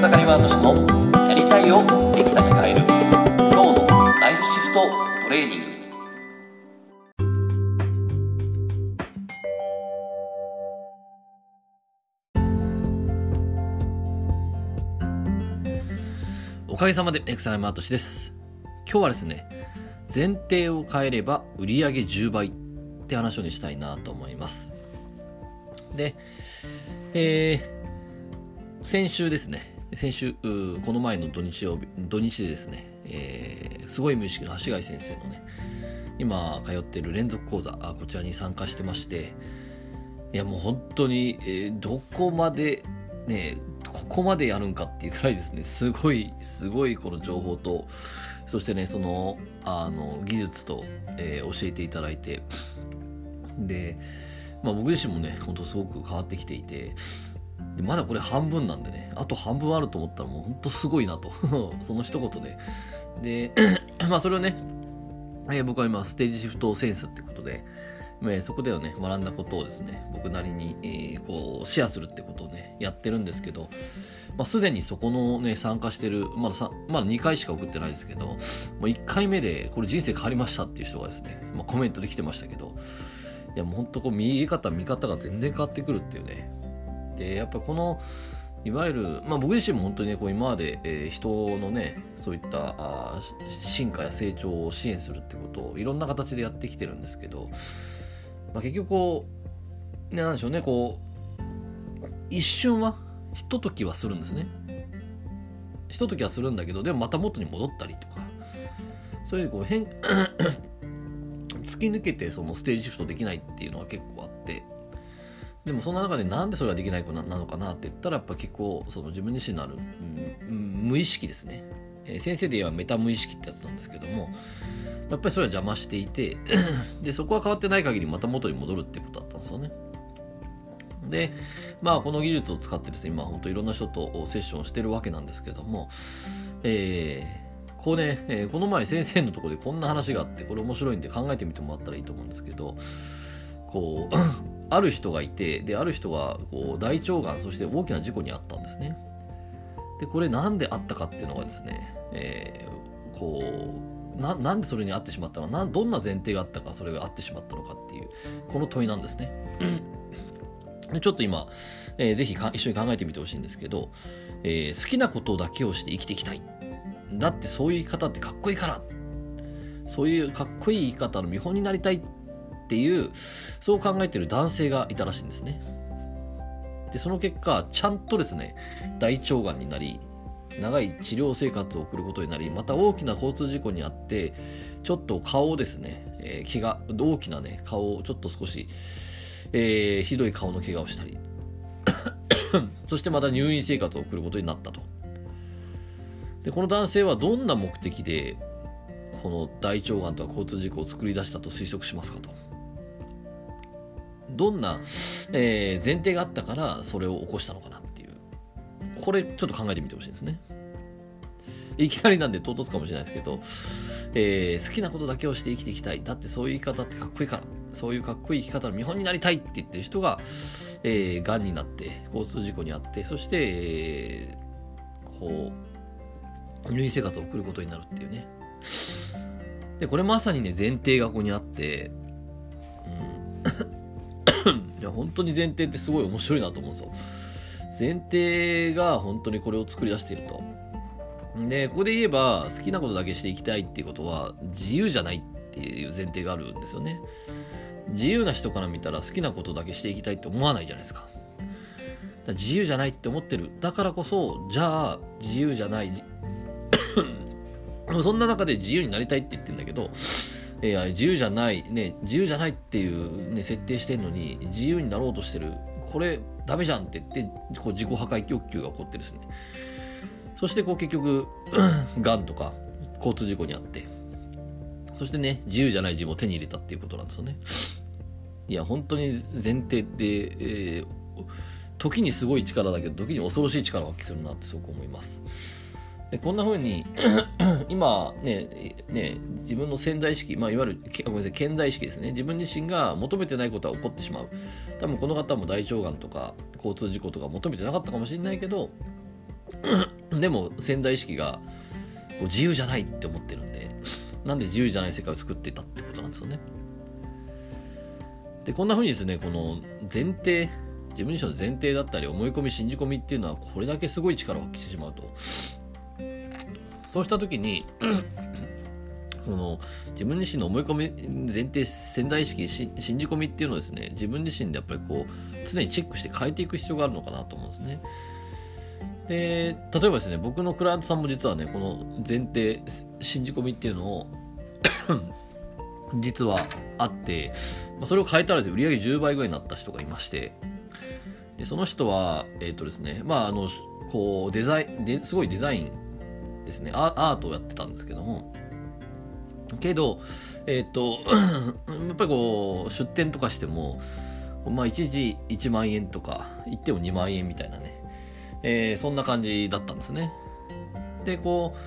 草刈ワード氏のやりたいをできたに変える今日のライフシフトトレーニング。おかげさまで草刈ワード氏です。今日はですね前提を変えれば売上10倍って話をしたいなと思います。で、えー、先週ですね先週、この前の土日曜日、土日でですね、えー、すごい無意識の橋貝先生のね、今通っている連続講座、こちらに参加してまして、いやもう本当に、えー、どこまで、ね、ここまでやるんかっていうくらいですね、すごい、すごいこの情報と、そしてね、その、あの、技術と、えー、教えていただいて、で、まあ僕自身もね、本当すごく変わってきていて、でまだこれ半分なんでね、あと半分あると思ったらもう本当すごいなと。その一言で。で、まあそれをね、えー、僕は今ステージシフトセンスってことで、えー、そこではね、学んだことをですね、僕なりに、えー、こう、シェアするってことをね、やってるんですけど、まあ、すでにそこのね、参加してる、まださ、まだ2回しか送ってないですけど、もう1回目で、これ人生変わりましたっていう人がですね、まあ、コメントで来てましたけど、いやもう本当こう、見え方、見方が全然変わってくるっていうね、でやっぱこのいわゆる、まあ、僕自身も本当にねこう今まで、えー、人のねそういったあ進化や成長を支援するってことをいろんな形でやってきてるんですけど、まあ、結局こう、ね、なんでしょうねこう一瞬はひとときはするんですね。ひとときはするんだけどでもまた元に戻ったりとかそういうこう変 突き抜けてそのステージシフトできないっていうのは結構あっでもそんな中でなんでそれができない子なのかなって言ったらやっぱ結構その自分自身のある、うん、無意識ですね、えー、先生で言えばメタ無意識ってやつなんですけどもやっぱりそれは邪魔していて でそこは変わってない限りまた元に戻るってことだったんですよね。でまあこの技術を使ってですね今本当いろんな人とセッションをしてるわけなんですけどもえー、こうね、えー、この前先生のところでこんな話があってこれ面白いんで考えてみてもらったらいいと思うんですけどこう ある人がいてである人がこう大腸がんそして大きな事故に遭ったんですね。でこれなんであったかっていうのがですね、えー、こうななんでそれに遭ってしまったのかどんな前提があったかそれがあってしまったのかっていうこの問いなんですね。でちょっと今、えー、ぜひ一緒に考えてみてほしいんですけど、えー、好きなことだけをして生きていきたい。だってそういう言い方ってかっこいいから。そういうかっこいい言い方の見本になりたい。っていうそう考えてる男性がいたらしいんですね。でその結果ちゃんとですね大腸がんになり長い治療生活を送ることになりまた大きな交通事故にあってちょっと顔をですね、えー、怪我大きなね顔をちょっと少し、えー、ひどい顔の怪我をしたり。そしてまた入院生活を送ることになったと。でこの男性はどんな目的でこの大腸がんとか交通事故を作り出したと推測しますかと。どんな、えー、前提があったからそれを起こしたのかなっていう。これちょっと考えてみてほしいんですね。いきなりなんで唐突かもしれないですけど、えー、好きなことだけをして生きていきたい。だってそういう言い方ってかっこいいから。そういうかっこいい生き方の見本になりたいって言ってる人が、えー、癌になって交通事故にあってそして、えー、こう入院生活を送ることになるっていうね。でこれまさにね前提がここにあって、うんいや、本当に前提ってすごい面白いなと思うんですよ。前提が本当にこれを作り出していると。で、ここで言えば、好きなことだけしていきたいっていうことは、自由じゃないっていう前提があるんですよね。自由な人から見たら好きなことだけしていきたいって思わないじゃないですか。か自由じゃないって思ってる。だからこそ、じゃあ、自由じゃない。そんな中で自由になりたいって言ってるんだけど、いや自由じゃない、ね、自由じゃないっていう、ね、設定してるのに、自由になろうとしてる、これ、ダメじゃんって言って、こう自己破壊欲求が起こってですね。そして、こう結局、がんとか、交通事故にあって、そしてね、自由じゃない自分を手に入れたっていうことなんですよね。いや、本当に前提って、えー、時にすごい力だけど、時に恐ろしい力を発揮するなってすごく思います。でこんな風に 今ね、ね、自分の潜在意識、まあ、いわゆる、ごめんなさい、潜在意識ですね。自分自身が求めてないことは起こってしまう。多分この方も大腸がんとか交通事故とか求めてなかったかもしれないけど、でも潜在意識がこう自由じゃないって思ってるんで、なんで自由じゃない世界を作ってたってことなんですよね。で、こんな風にですね、この前提、自分自身の前提だったり思い込み、信じ込みっていうのはこれだけすごい力を発揮してしまうと。そうした時に、この自分自身の思い込み、前提、潜在意識、信じ込みっていうのをですね、自分自身でやっぱりこう、常にチェックして変えていく必要があるのかなと思うんですね。で、例えばですね、僕のクライアントさんも実はね、この前提、信じ込みっていうのを 実はあって、まあ、それを変えたら売り上げ10倍ぐらいになった人がいまして、でその人は、えっ、ー、とですね、まあ、あの、こう、デザイン、ですごいデザインですね、アートをやってたんですけども、けど、えっ、ー、と、やっぱりこう、出店とかしても、まあ、一時1万円とか、言っても2万円みたいなね、えー、そんな感じだったんですね。で、こう、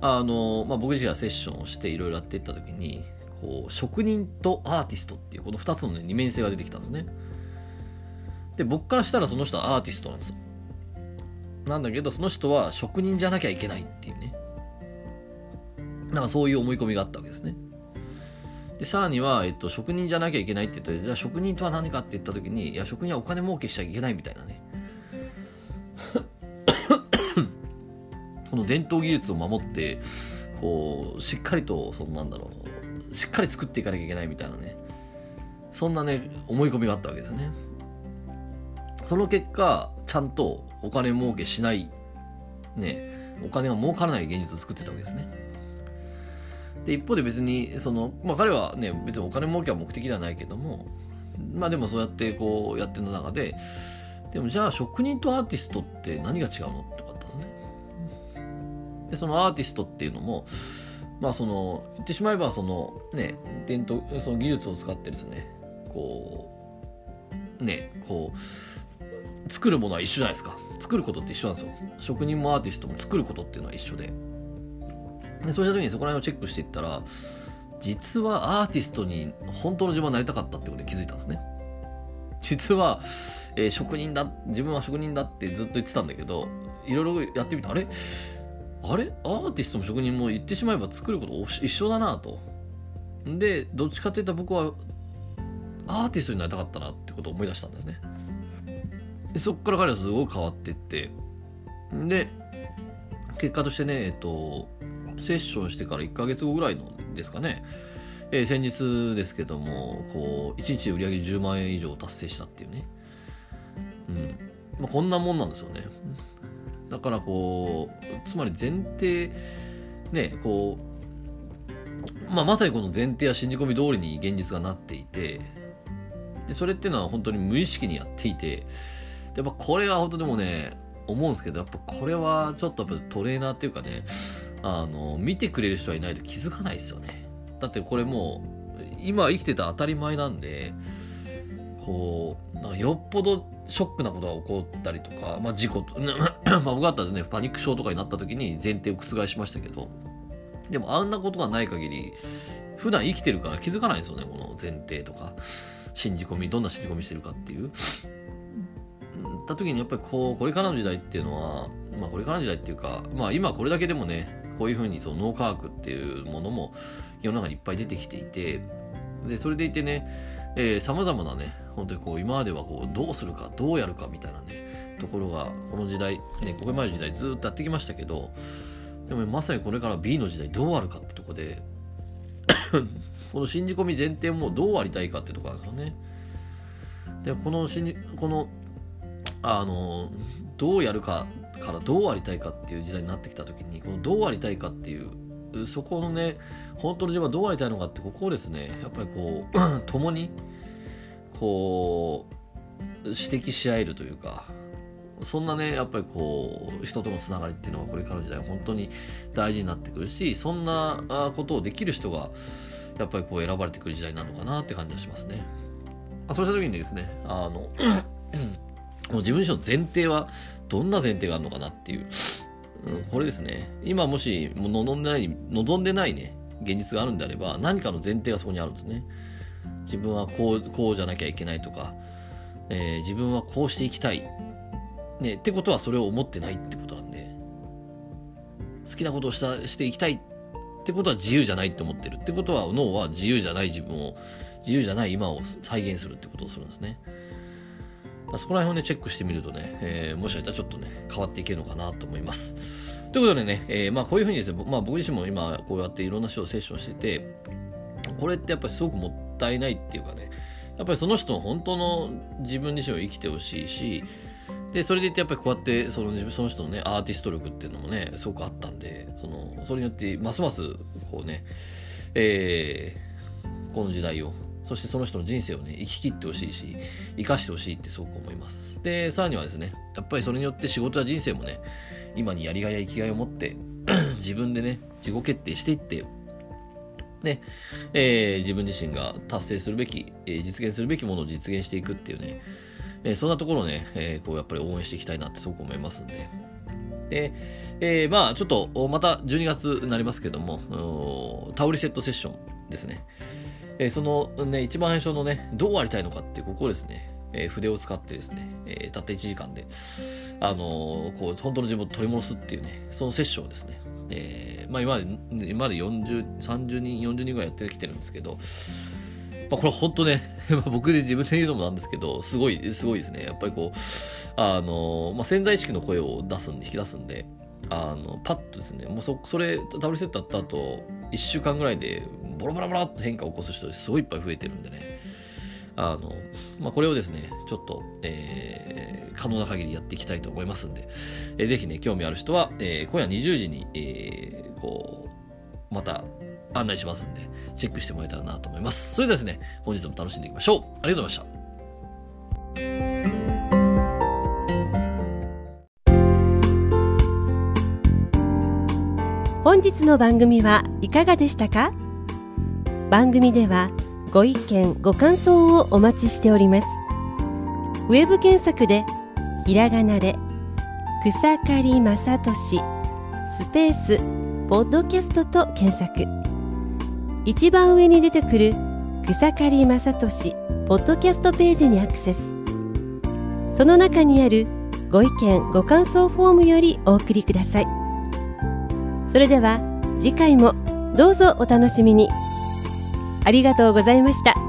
あの、まあ、僕自身がセッションをしていろいろやっていったときに、こう、職人とアーティストっていうこの2つの、ね、二面性が出てきたんですね。で、僕からしたらその人はアーティストなんですよ。なんだけど、その人は職人じゃなきゃいけないっていうね。なんかそういう思い込みがあったわけですね。で、さらには、えっと、職人じゃなきゃいけないって言ったら、じゃあ職人とは何かって言った時に、いや、職人はお金儲けしちゃいけないみたいなね。この伝統技術を守って、こう、しっかりと、そのなんだろう、しっかり作っていかなきゃいけないみたいなね。そんなね、思い込みがあったわけですね。その結果、ちゃんとお金儲けしない、ね、お金が儲からない現実を作ってたわけですね。で、一方で別に、その、まあ彼はね、別にお金儲けは目的ではないけども、まあでもそうやってこうやってる中で、でもじゃあ職人とアーティストって何が違うのってかったんですね。で、そのアーティストっていうのも、まあその、言ってしまえばそのね、伝統、その技術を使ってですね、こう、ね、こう、作るものは一緒じゃないですか。作ることって一緒なんですよ。職人もアーティストも作ることっていうのは一緒で。でそうした時にそこら辺をチェックしていったら、実はアーティストに本当の自分はなりたかったってことに気づいたんですね。実は、えー、職人だ、自分は職人だってずっと言ってたんだけど、いろいろやってみた。あれ？あれ？アーティストも職人も言ってしまえば作ること一緒だなと。で、どっちかって言ったら僕はアーティストになりたかったなってことを思い出したんですね。でそっから彼はすごく変わっていって、で、結果としてね、えっと、セッションしてから1ヶ月後ぐらいのですかね、えー、先日ですけども、こう、1日で売り上げ10万円以上達成したっていうね。うん。まあ、こんなもんなんですよね。だからこう、つまり前提、ね、こう、まあ、まさにこの前提や信じ込み通りに現実がなっていて、でそれっていうのは本当に無意識にやっていて、やっぱこれは本当でもね、思うんですけど、やっぱこれはちょっとやっぱトレーナーっていうかね、あの、見てくれる人はいないと気づかないですよね。だってこれもう、今生きてた当たり前なんで、こう、なんかよっぽどショックなことが起こったりとか、まあ事故と、まあ僕だったらね、パニック症とかになった時に前提を覆しましたけど、でもあんなことがない限り、普段生きてるから気づかないんですよね、この前提とか、信じ込み、どんな信じ込みしてるかっていう。った時にやっぱりこう、これからの時代っていうのは、まあこれからの時代っていうか、まあ今これだけでもね、こういうふうにその脳科学っていうものも世の中にいっぱい出てきていて、で、それでいてね、えー、様々なね、本当にこう今まではこうどうするか、どうやるかみたいなね、ところが、この時代、ね、ここまでの時代ずっとやってきましたけど、でもまさにこれから B の時代どうあるかってとこで、この信じ込み前提もどうありたいかってとこなんですよね。で、この信じ、このあのどうやるかからどうありたいかっていう時代になってきた時にこのどうありたいかっていうそこのね本当の自分はどうありたいのかってここをですねやっぱりこう共にこう指摘し合えるというかそんなねやっぱりこう人とのつながりっていうのはこれからの時代本当に大事になってくるしそんなことをできる人がやっぱりこう選ばれてくる時代なのかなって感じがしますね。そうした時にですねあのもう自分自身の前提はどんな前提があるのかなっていう、うん、これですね。今もしもう望んでない、望んでないね、現実があるんであれば、何かの前提がそこにあるんですね。自分はこう、こうじゃなきゃいけないとか、えー、自分はこうしていきたい。ね、ってことはそれを思ってないってことなんで、好きなことをしたしていきたいってことは自由じゃないって思ってるってことは脳は自由じゃない自分を自由じゃない今を再現するってことをするんですねそこら辺をねチェックしてみるとね、えー、もしかしたらちょっとね変わっていけるのかなと思います。ということでね、えー、まあこういうふうにですね、まあ、僕自身も今こうやっていろんな人をセッションしててこれってやっぱりすごくもったいないっていうかねやっぱりその人の本当の自分自身を生きてほしいしで、それでいてやっぱりこうやってそのその人のね、アーティスト力っていうのもね、すごくあったんで、その、それによってますますこうね、えー、この時代を、そしてその人の人生をね、生き切ってほしいし、生かしてほしいってすごく思います。で、さらにはですね、やっぱりそれによって仕事や人生もね、今にやりがいや生きがいを持って 自分でね、自己決定していって、ね、えー、自分自身が達成するべき、えー、実現するべきものを実現していくっていうね、えー、そんなところをね、えー、こうやっぱり応援していきたいなってすごく思いますんで。で、え、まあちょっとまた12月になりますけども、タオリセットセッションですね。えー、そのね、一番最初のね、どうありたいのかって、ここですね、えー、筆を使ってですね、えー、たった1時間で、あのー、こう、本当の自分を取り戻すっていうね、そのセッションをですね、えー、まあ今まで、今まで40、30人、40人ぐらいやってきてるんですけど、まあ、これ本当ね、僕で自分で言うのもなんですけど、すごい、すごいですね。やっぱりこう、あの、まあ、潜在意識の声を出すんで、引き出すんで、あの、パッとですね、もうそ、それ、タブルセットあった後、1週間ぐらいで、ボロボロボロっと変化を起こす人すごいいっぱい増えてるんでね。あの、まあ、これをですね、ちょっと、えー、可能な限りやっていきたいと思いますんで、えー、ぜひね、興味ある人は、えー、今夜20時に、えー、こう、また案内しますんで、チェックしてもらえたらなと思います。それではですね、本日も楽しんでいきましょう。ありがとうございました。本日の番組はいかがでしたか？番組ではご意見ご感想をお待ちしております。ウェブ検索でひらがなで草刈正俊スペースポッドキャストと検索。一番上に出てくる草刈正俊ポッドキャストページにアクセス。その中にあるご意見ご感想フォームよりお送りください。それでは次回もどうぞお楽しみに。ありがとうございました。